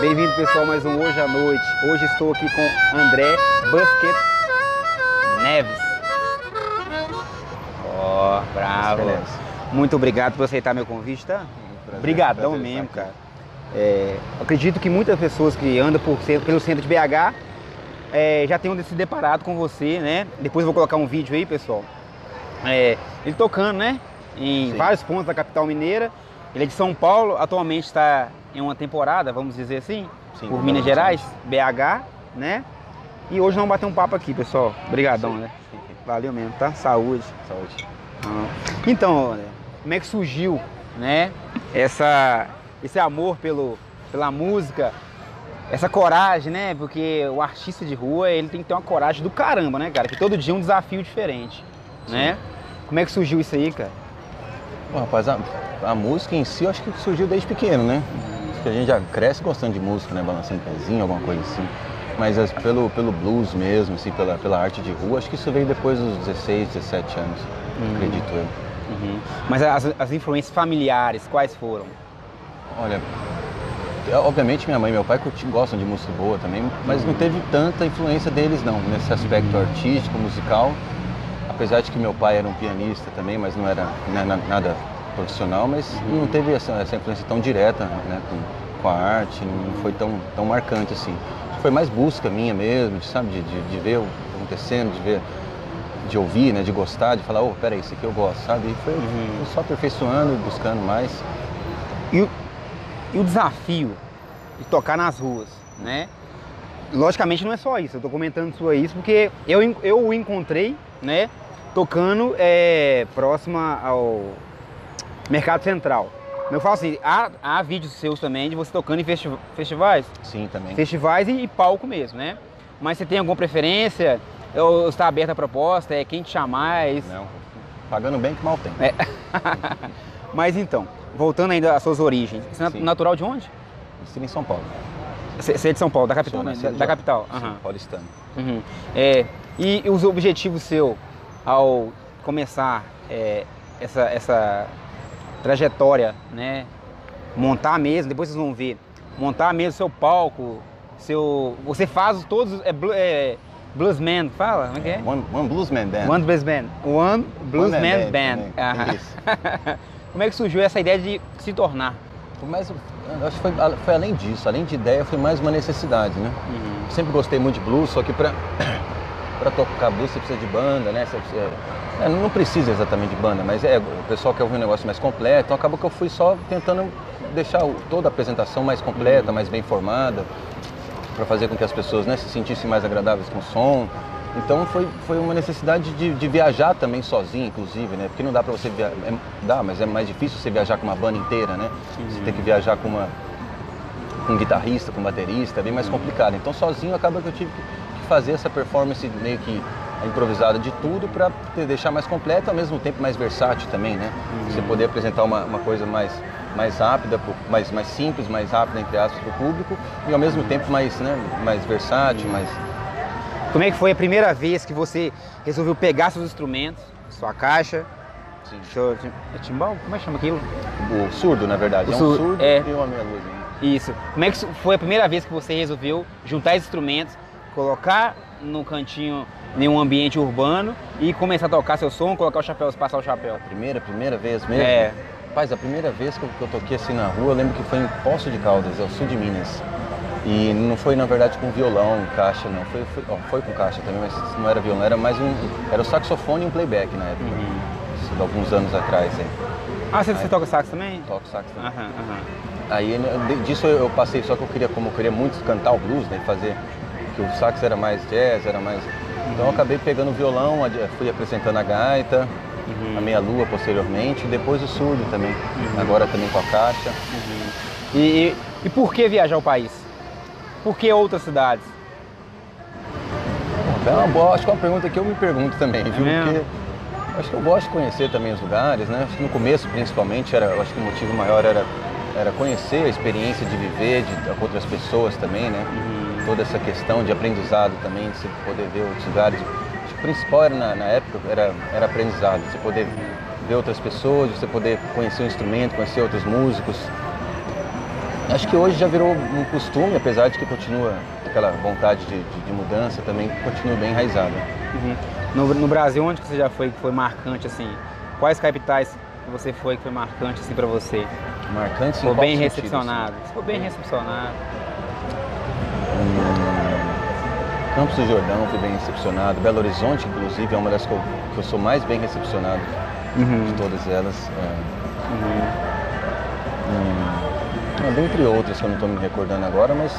Bem-vindo pessoal, mais um Hoje à Noite. Hoje estou aqui com André Busquet Neves. Ó, oh, bravo. Muito obrigado por aceitar meu convite, tá? Prazer, Obrigadão prazer mesmo, cara. É, acredito que muitas pessoas que andam por pelo centro de BH é, já tenham se deparado com você, né? Depois eu vou colocar um vídeo aí, pessoal. É, ele tocando, né? Em Sim. vários pontos da capital mineira. Ele é de São Paulo, atualmente está em uma temporada, vamos dizer assim, Sim, por Minas. Gerais, BH, né? E hoje vamos bater um papo aqui, pessoal. Obrigadão, Sim. né? Valeu mesmo, tá? Saúde. Saúde. Ah. Então, como é que surgiu, né? Essa, esse amor pelo, pela música, essa coragem, né? Porque o artista de rua, ele tem que ter uma coragem do caramba, né, cara? Que todo dia é um desafio diferente, né? Como é que surgiu isso aí, cara? Bom, rapaz, a, a música em si eu acho que surgiu desde pequeno, né? Que a gente já cresce gostando de música, né? Balançando pezinho, alguma coisa assim. Mas as- pelo, pelo blues mesmo, assim, pela, pela arte de rua, acho que isso veio depois dos 16, 17 anos, acredito eu. Uhum. Mas as, as influências familiares, quais foram? Olha, é, obviamente minha mãe e meu pai gostam de música boa também, mas não teve tanta influência deles não, nesse aspecto artístico, musical. Apesar de que meu pai era um pianista também, mas não era né, na- nada profissional, mas não teve essa, essa influência tão direta né, com, com a arte, não foi tão, tão marcante assim. Foi mais busca minha mesmo, de, sabe, de, de, de ver o que tá acontecendo, de ver, de ouvir, né, de gostar, de falar, oh, peraí, isso aqui eu gosto, sabe? E foi, foi só aperfeiçoando, buscando mais. E o, e o desafio de tocar nas ruas, né? Logicamente não é só isso, eu tô comentando isso porque eu, eu o encontrei, né? Tocando é, próxima ao Mercado Central. Eu falo assim, há, há vídeos seus também de você tocando em festi- festivais, Sim, também. festivais e, e palco mesmo, né? Mas você tem alguma preferência? Ou está aberta a proposta? É quem te chamar? É isso? Não, pagando bem que mal tem. É. Mas então, voltando ainda às suas origens, você é Sim. natural de onde? Estive em São Paulo. Você é de São Paulo, da capital, Sou né? Da, da capital. Sim, aham. paulistano. Uhum. É, e os objetivos seu ao começar é, essa, essa trajetória, né? Montar mesmo, depois vocês vão ver, montar mesmo seu palco, seu. Você faz todos. É, é, Bluesman, fala? Como é que é? One, one Bluesman Band. One Blues Band. One Blues Man Man Band Band. Aham. Isso. Como é que surgiu essa ideia de se tornar? Mas acho que foi, foi além disso, além de ideia, foi mais uma necessidade, né? Sempre gostei muito de blues, só que pra, pra tocar blues você precisa de banda, né? Você precisa- é, não precisa exatamente de banda, mas é, o pessoal quer ouvir um negócio mais completo, então acabou que eu fui só tentando deixar toda a apresentação mais completa, mais bem formada, para fazer com que as pessoas né, se sentissem mais agradáveis com o som. Então foi, foi uma necessidade de, de viajar também sozinho, inclusive, né? Porque não dá para você viajar, dá, mas é mais difícil você viajar com uma banda inteira, né? Você tem que viajar com uma com um guitarrista, com um baterista, é bem mais complicado. Então sozinho acaba que eu tive que fazer essa performance meio que improvisada de tudo para deixar mais completo, ao mesmo tempo mais versátil também, né? Você poder apresentar uma, uma coisa mais mais rápida, mais mais simples, mais rápida entre aspas para o público e ao mesmo tempo mais né, mais versátil, mais Como é que foi a primeira vez que você resolveu pegar seus instrumentos, sua caixa, assim, seu é timbal? Como é que chama aquilo? o surdo na verdade, O é um surdo, surdo é. e uma meia luz. né? Isso. Como é que foi a primeira vez que você resolveu juntar esses instrumentos, colocar no cantinho em um ambiente urbano e começar a tocar seu som, colocar o chapéu, passar o chapéu? Primeira, primeira vez mesmo? É. Rapaz, a primeira vez que eu, que eu toquei assim na rua, eu lembro que foi em Poço de Caldas, é o sul de Minas. E não foi, na verdade, com violão, caixa, não. Foi, foi, ó, foi com caixa também, mas não era violão, era mais um. Era o saxofone e um playback na época. Isso, de alguns anos atrás, aí. Ah, você, você toca sax também? Toco sax também. Aham, aham. Aí né, disso eu eu passei, só que eu queria, como eu queria muito cantar o blues, né? Fazer. Que o sax era mais jazz, era mais. Então eu acabei pegando o violão, fui apresentando a gaita, a meia-lua posteriormente, depois o surdo também. Agora também com a caixa. E, e, e por que viajar o país? Por que outras cidades? É uma boa, acho que é uma pergunta que eu me pergunto também, viu? mesmo? Porque acho que eu gosto de conhecer também os lugares, né? Acho que no começo, principalmente, era, acho que o motivo maior era, era conhecer a experiência de viver de, com outras pessoas também, né? Toda essa questão de aprendizado também, de você poder ver outros lugares. Acho que o principal era, na, na época era, era aprendizado, você poder ver outras pessoas, você poder conhecer o instrumento, conhecer outros músicos. Acho que hoje já virou um costume, apesar de que continua aquela vontade de, de, de mudança também, continua bem enraizada. Uhum. No, no, Brasil, onde você já foi que foi marcante assim? Quais capitais que você foi que foi marcante assim para você? Marcante, sim. Foi bem sentido, recepcionado. Assim? Foi bem recepcionado. Campos do Jordão fui bem recepcionado. Belo Horizonte, inclusive, é uma das que eu, que eu sou mais bem recepcionado uhum. de todas elas. É. Uhum. Hum, é, dentre outras que eu não estou me recordando agora, mas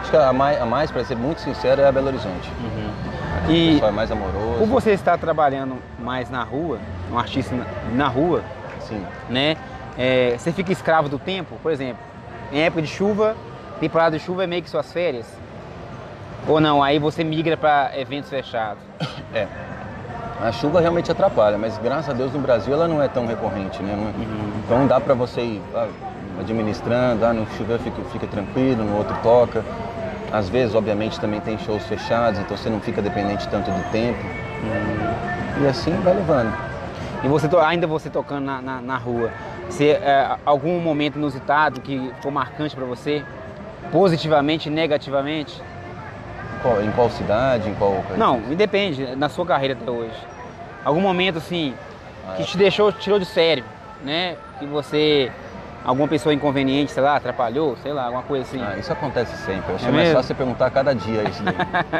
acho que a mais, a mais para ser muito sincero, é a Belo Horizonte. Uhum. E o pessoal é mais amoroso. Por você estar trabalhando mais na rua, um artista na rua, Sim. né? É, você fica escravo do tempo, por exemplo, em época de chuva, temporada de chuva é meio que suas férias. Ou não, aí você migra para eventos fechados. É. A chuva realmente atrapalha, mas graças a Deus no Brasil ela não é tão recorrente, né? É? Uhum. Então dá para você ir ah, administrando, ah, no chover fica, fica tranquilo, no outro toca. Às vezes, obviamente, também tem shows fechados, então você não fica dependente tanto do tempo. Uhum. E assim vai levando. E você ainda você tocando na, na, na rua, se é, algum momento inusitado que foi marcante para você, positivamente negativamente? Qual, em qual cidade, em qual? Não, independe na sua carreira até hoje. Algum momento assim ah, que é. te deixou, tirou de sério, né? Que você alguma pessoa inconveniente, sei lá, atrapalhou, sei lá, alguma coisa assim. Ah, isso acontece sempre. Eu acho é mais fácil você perguntar a cada dia isso daí.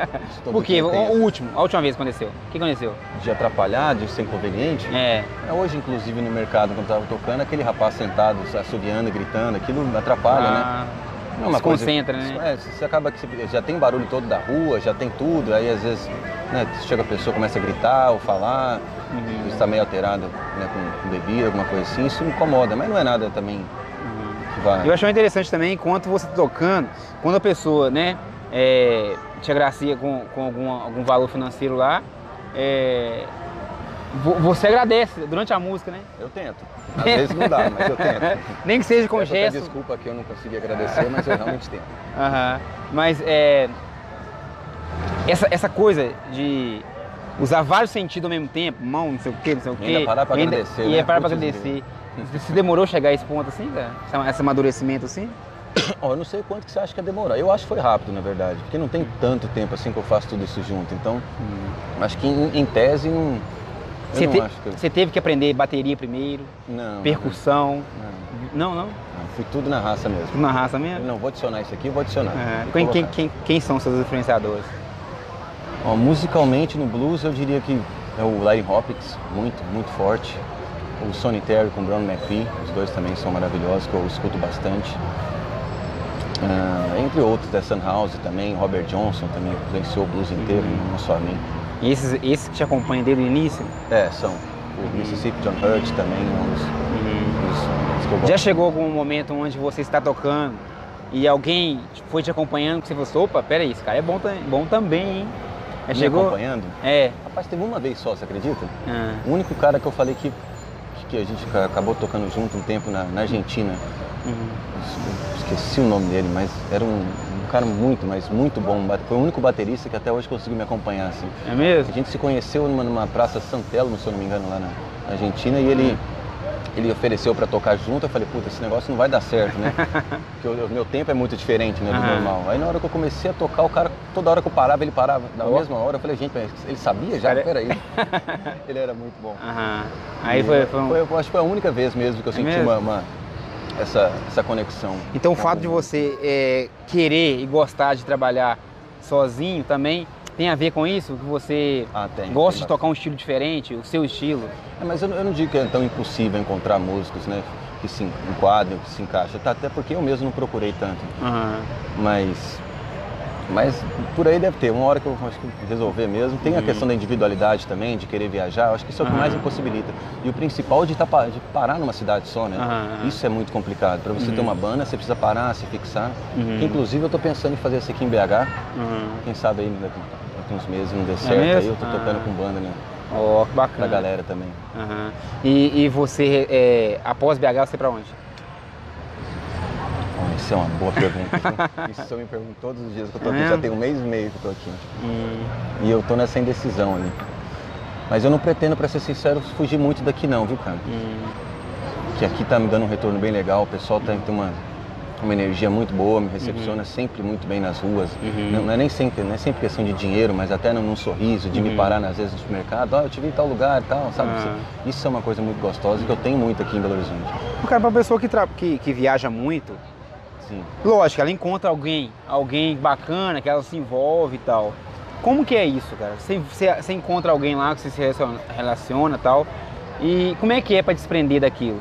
Por quê? O, o, último, a última vez que aconteceu. O que aconteceu? De atrapalhar, de ser inconveniente? É. é hoje, inclusive, no mercado, quando eu tava tocando, aquele rapaz sentado, assobiando, gritando, aquilo atrapalha, ah. né? Não, uma concentra, né? É, você acaba que já tem barulho todo da rua, já tem tudo, aí às vezes né, chega a pessoa, começa a gritar ou falar, uhum. está meio alterado né, com, com bebida, alguma coisa assim, isso incomoda, mas não é nada também Vai. Eu achei interessante também, enquanto você está tocando, quando a pessoa, né, é, te agracia com, com algum, algum valor financeiro lá, é, você agradece durante a música, né? Eu tento. Às vezes não dá, mas eu tento. Nem que seja com Peço gesto. Desculpa que eu não consegui agradecer, mas eu realmente tento. Uhum. Mas é, essa, essa coisa de usar vários sentidos ao mesmo tempo, mão, não sei o quê, não sei o quê. E ainda parar para agradecer. E né? parar para agradecer. Você demorou a chegar a esse ponto assim, cara? Esse amadurecimento assim? Oh, eu não sei quanto que você acha que ia demorar. Eu acho que foi rápido, na verdade, porque não tem tanto tempo assim que eu faço tudo isso junto. Então, hum. acho que em, em tese não. Você, te, que... você, teve que aprender bateria primeiro? Não. Percussão? Não. Não, não? não fui tudo na raça mesmo. Tudo na raça mesmo? não, vou adicionar isso aqui, vou adicionar. É. Quem, quem, quem, quem, são seus influenciadores? Oh, musicalmente no blues eu diria que é o Larry Hopkins, muito, muito forte o Sonny Terry com o Brown McPhee, os dois também são maravilhosos, que eu escuto bastante. Uh, entre outros, The Sun House também, Robert Johnson também influenciou o blues inteiro, uhum. não só a mim. E esses, esses que te acompanham desde o início? É, são. O. Mississippi John Hurt também, um dos, uhum. Já chegou algum momento onde você está tocando e alguém foi te acompanhando que você falou, opa, peraí, esse cara é bom, bom também, hein? Me chegou... acompanhando? É. Rapaz, teve uma vez só, você acredita? Ah. O único cara que eu falei que que a gente acabou tocando junto um tempo na, na Argentina. Uhum. Esqueci o nome dele, mas era um, cara muito, mas muito bom. Foi o único baterista que até hoje conseguiu me acompanhar. Assim. É mesmo? A gente se conheceu numa, numa praça Santelo, se eu não me engano, lá na, na Argentina, e ele, ele ofereceu para tocar junto. Eu falei, puta, esse negócio não vai dar certo, né? Porque o, meu tempo é muito diferente né, do normal. Aí na hora que eu comecei a tocar, o cara, toda hora que eu parava, ele parava na oh. mesma hora. Eu falei, gente, ele sabia já? Cara... Peraí. ele era muito bom. Uhum. Aí foi, foi, um... foi, Eu acho que foi a única vez mesmo que eu é senti uma, uma, essa, essa conexão. Então o fato de você é, querer e gostar de trabalhar sozinho também tem a ver com isso? Que você ah, tem, gosta tem de tocar um estilo diferente, o seu estilo? É, mas eu, eu, não digo que é tão impossível encontrar músicos né, que se enquadram, que se encaixam. Tá, até porque eu mesmo não procurei tanto. Uhum. Mas mas por aí deve ter, uma hora que eu acho que resolver mesmo. Tem a uhum. questão da individualidade também, de querer viajar, eu acho que isso é o que uhum. mais impossibilita. E o principal de, tá, de parar numa cidade só, né? Uhum. Isso é muito complicado. Para você ter uma banda, você precisa parar, se fixar. Que, inclusive eu estou pensando em fazer isso aqui em BH. Quem sabe aí daqui, daqui uns meses não dê é certo, é aí eu tô tocando ah. com banda, né? Ó, oh, bacana. Pra galera também. E, e, você, é, após BH, você para onde? Isso é uma boa pergunta. Isso eu me pergunto todos os dias que eu tô aqui. É Já tem um mês e meio que eu tô aqui. Hum. E eu tô nessa indecisão ali. Mas eu não pretendo, para ser sincero, fugir muito daqui não, viu, cara? Hum. Que aqui tá me dando um retorno bem legal, o pessoal tá, tem uma, uma energia muito boa, me recepciona sempre muito bem nas ruas. Uhum. Não, não é nem sempre, não é sempre questão de dinheiro, mas até num, num sorriso, de me parar às vezes no supermercado, ó, eu te vi em tal lugar e tal, sabe? Ah. Isso é uma coisa muito gostosa que eu tenho muito aqui em Belo Horizonte. Cara, pra pessoa que, tra- que, que viaja muito, Sim. lógico, ela encontra alguém, alguém bacana, que ela se envolve e tal. Como que é isso, cara? Você, você, você encontra alguém lá que você se relaciona- relaciona e tal. E como é que é pra desprender daquilo?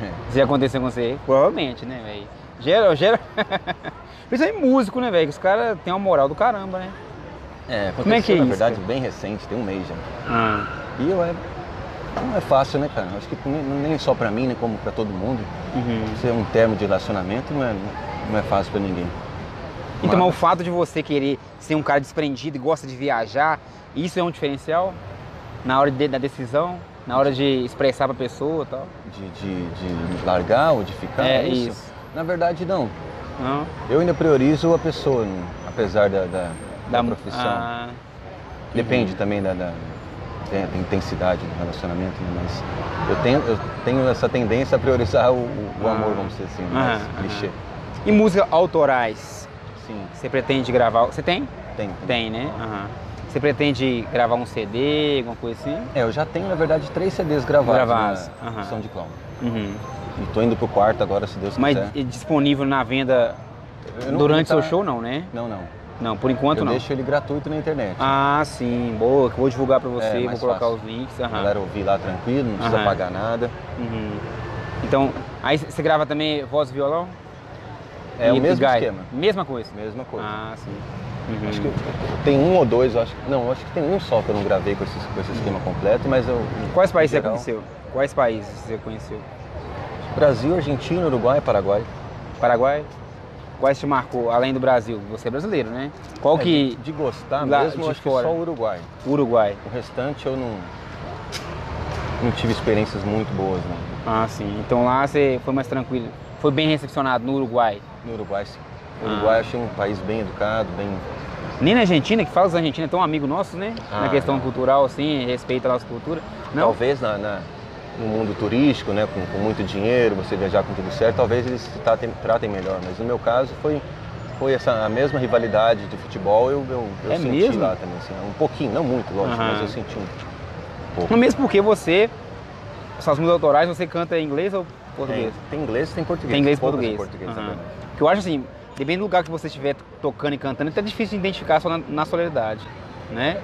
É. Se acontecer com você? Provavelmente, né, velho? Gera, gera. Principalmente músico, né, velho? Que os caras têm uma moral do caramba, né? É, aconteceu, Como é que é na isso, verdade, cara? bem recente, tem um mês já. Ah, E eu é, não é fácil, né, cara? Acho que nem, só pra mim, nem como pra todo mundo. uhum. Ser um termo de relacionamento não é, não é fácil pra ninguém. Então, mas o Mas- fato de você querer ser um cara desprendido e gosta de viajar, isso é um diferencial? Na hora de- da decisão? Na hora de expressar pra pessoa e tal? de, de, de largar ou de ficar? É, isso? isso. Na verdade, não. Não? Eu ainda priorizo a pessoa, não- apesar da, da, da profissão. Ah, Depende também da, da, da intensidade do relacionamento, né? mas eu tenho, eu tenho essa tendência a priorizar o, o- o Ah. amor, vamos dizer assim, mais aham. clichê. E músicas autorais? Sim, Você pretende gravar? Você tem? tem. Tem, né? Você pretende gravar um CD, alguma coisa assim? É, eu já tenho, na verdade, três CDs gravados, Gravados, na aham. São de Clown. Uhum. E tô indo pro quarto agora, se Deus Mas quiser. é disponível na venda durante seu tá- show, não, né? Não, não. Não, por enquanto eu não. deixo ele gratuito na internet. Ah, sim, boa. que Vou divulgar pra você, É, vou colocar fácil. os links. A aham. galera ouvir lá tranquilo, não precisa Aham. pagar nada. Uhum. Então, aí você grava também voz e violão? É E- o mesmo esquema. Mesma coisa? Mesma coisa. Ah, sim. Uhum. Acho que tem um ou dois, acho. que- Não, acho que tem um só que eu não gravei com esse, com esse esquema completo, mas eu. Quais países em você geral, conheceu? Quais países você conheceu? Brasil, Argentina, Uruguai, Paraguai. Paraguai? Quais te marcou, além do Brasil? Você é brasileiro, né? Qual É, que... de, de gostar lá mesmo, de acho fora? que só o Uruguai. Uruguai. O restante eu não. Não tive experiências muito boas, não. Ah, sim. Então lá você foi mais tranquilo. Foi bem recepcionado no Uruguai. No Uruguai, sim. O Ah. Uruguai eu achei um país bem educado, bem. Nem na Argentina, que fala os argentinos, é tão amigo nosso, né? na Ah, questão não. cultural, assim, respeita a nossa cultura. Não? Talvez na, na- no mundo turístico, né, com, com muito dinheiro, você viajar com tudo certo, talvez eles se tratem, tratem melhor. Mas no meu caso foi, foi essa, a mesma rivalidade de futebol, eu, eu, eu É senti mesmo? lá também. Assim, um pouquinho, não muito, lógico, Aham. mas eu senti um pouco. Mesmo porque você, suas músicas autorais, você canta em inglês ou português? Tem, tem inglês e tem português. Tem inglês e português. em português também. Porque eu acho assim, dependendo do lugar que você estiver tocando e cantando, é até difícil de identificar só na, na né?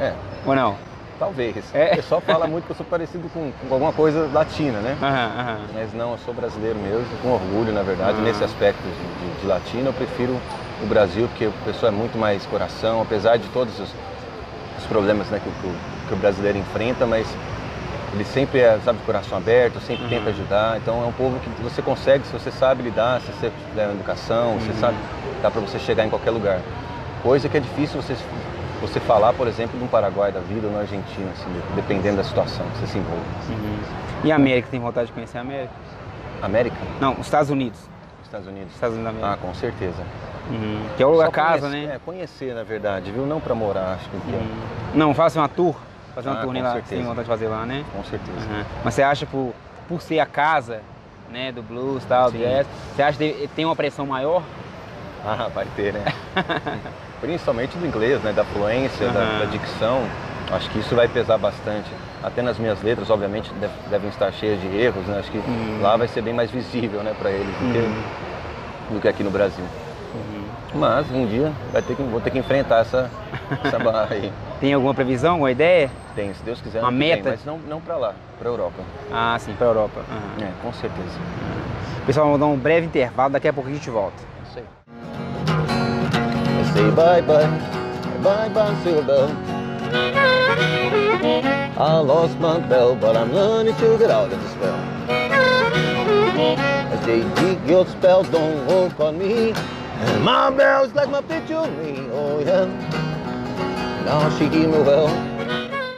É, Ou não? Talvez. É? O pessoal fala muito que eu sou parecido com, com alguma coisa latina, né? Aham, aham. Mas não, eu sou brasileiro mesmo, com orgulho, na verdade. Ah. Nesse aspecto de, de- de latino, eu prefiro o Brasil, porque o pessoal é muito mais coração, apesar de todos os, os problemas né, que, o- que o, que o brasileiro enfrenta, mas ele sempre é, sabe, de coração aberto, sempre Uhum. tenta ajudar. Então é um povo que você consegue, se você sabe lidar, se você tiver educação, Uhum. você sabe, dá para você chegar em qualquer lugar. Coisa que é difícil você, você falar, por exemplo, de um Paraguai da vida ou na Argentina, assim, dependendo da situação que você se envolve. Uhum. E a América, tem vontade de conhecer a América? América? Não, os Estados Unidos. Estados Unidos? Estados Unidos da Ah, América. com certeza. Uhum. Que é o lugar Só casa, conhecer- né? É, conhecer, na verdade, viu? Não pra morar, acho que Uhum. Não, faça uma tour. Fazer uma Ah, turnê com lá, certeza. tem vontade de fazer lá, né? com certeza. Uhum. Mas você acha por, por ser a casa, né, do blues e tal, do jazz, você acha que tem uma pressão maior? Ah, vai ter, né? Principalmente do inglês, né? Da fluência, da, Aham. da dicção. Acho que isso vai pesar bastante. Até nas minhas letras, obviamente, deve- devem estar cheias de erros, né? Acho que Uhum. lá vai ser bem mais visível, né, pra eles do, Uhum. que, do que aqui no Brasil. Mas um dia vai ter que, vou ter que enfrentar essa, essa barra aí. Tem alguma previsão, alguma ideia? Tem, se Deus quiser, Uma meta? mas não, não pra lá, pra Europa. Ah, sim, pra Europa. Uhum. É, com certeza. Pessoal, vamos dar um breve intervalo, daqui a pouco a gente volta. I say bye bye, bye bye Silver. Bell. I lost my bell, but I'm learning to get out of the spell. As they dig your spell, don't work on me. And my bell's like my picture me, oh yeah. Now she hear me well.